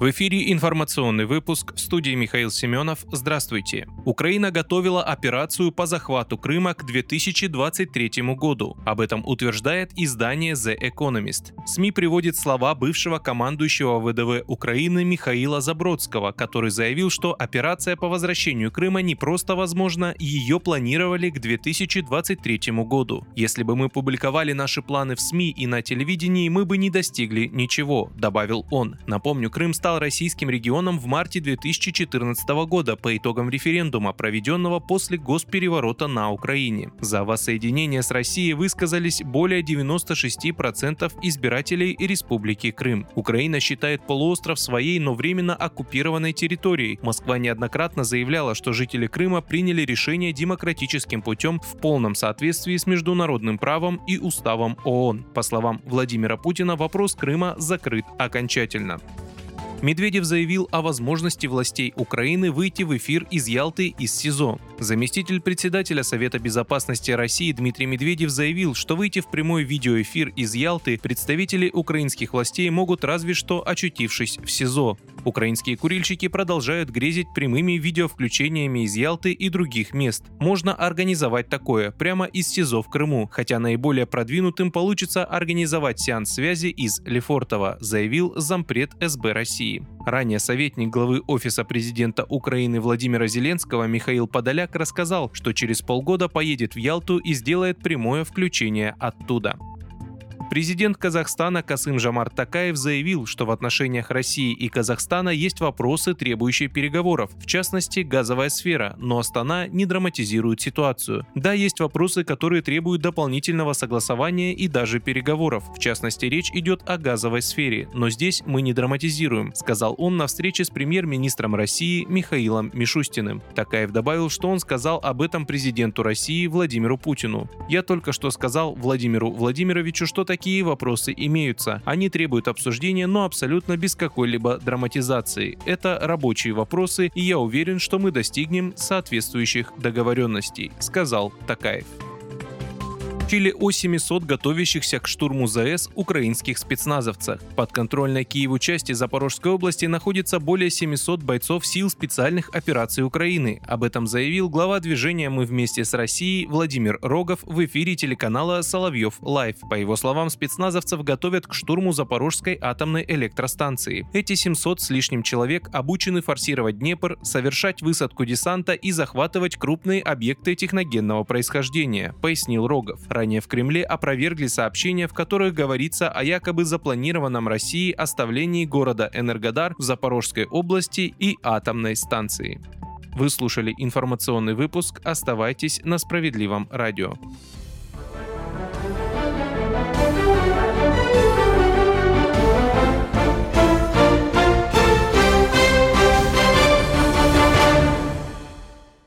В эфире информационный выпуск в студии Михаил Семенов. Здравствуйте. Украина готовила операцию по захвату Крыма к 2023 году. Об этом утверждает издание The Economist. СМИ приводит слова бывшего командующего ВДВ Украины Михаила Забродского, который заявил, что операция по возвращению Крыма не просто возможна, ее планировали к 2023 году. Если бы мы публиковали наши планы в СМИ и на телевидении, мы бы не достигли ничего, добавил он. Напомню, Крым стал стал российским регионом в марте 2014 года по итогам референдума, проведенного после госпереворота на Украине. За воссоединение с Россией высказались более 96% избирателей Республики Крым. Украина считает полуостров своей, но временно оккупированной территорией. Москва неоднократно заявляла, что жители Крыма приняли решение демократическим путем в полном соответствии с международным правом и уставом ООН. По словам Владимира Путина, вопрос Крыма закрыт окончательно. Медведев заявил о возможности властей Украины выйти в эфир из Ялты из СИЗО. Заместитель председателя Совета безопасности России Дмитрий Медведев заявил, что выйти в прямой видеоэфир из Ялты представители украинских властей могут разве что очутившись в СИЗО. Украинские курильщики продолжают грезить прямыми видеовключениями из Ялты и других мест. Можно организовать такое прямо из СИЗО в Крыму, хотя наиболее продвинутым получится организовать сеанс связи из Лефортово, заявил зампред СБ России. Ранее советник главы Офиса президента Украины Владимира Зеленского Михаил Подоляк рассказал, что через полгода поедет в Ялту и сделает прямое включение оттуда. Президент Казахстана Касым Жамар Такаев заявил, что в отношениях России и Казахстана есть вопросы, требующие переговоров, в частности газовая сфера, но Астана не драматизирует ситуацию. Да, есть вопросы, которые требуют дополнительного согласования и даже переговоров. В частности, речь идет о газовой сфере, но здесь мы не драматизируем, сказал он на встрече с премьер-министром России Михаилом Мишустиным. Такаев добавил, что он сказал об этом президенту России Владимиру Путину. Я только что сказал Владимиру Владимировичу, что такие такие вопросы имеются. Они требуют обсуждения, но абсолютно без какой-либо драматизации. Это рабочие вопросы, и я уверен, что мы достигнем соответствующих договоренностей, сказал Такаев сообщили о 700 готовящихся к штурму ЗАЭС украинских спецназовцах. Под контрольной Киеву части Запорожской области находится более 700 бойцов сил специальных операций Украины. Об этом заявил глава движения «Мы вместе с Россией» Владимир Рогов в эфире телеканала «Соловьев Лайв». По его словам, спецназовцев готовят к штурму Запорожской атомной электростанции. Эти 700 с лишним человек обучены форсировать Днепр, совершать высадку десанта и захватывать крупные объекты техногенного происхождения, пояснил Рогов. Ранее в Кремле опровергли сообщения, в которых говорится о якобы запланированном России оставлении города Энергодар в Запорожской области и атомной станции. Вы слушали информационный выпуск. Оставайтесь на справедливом радио.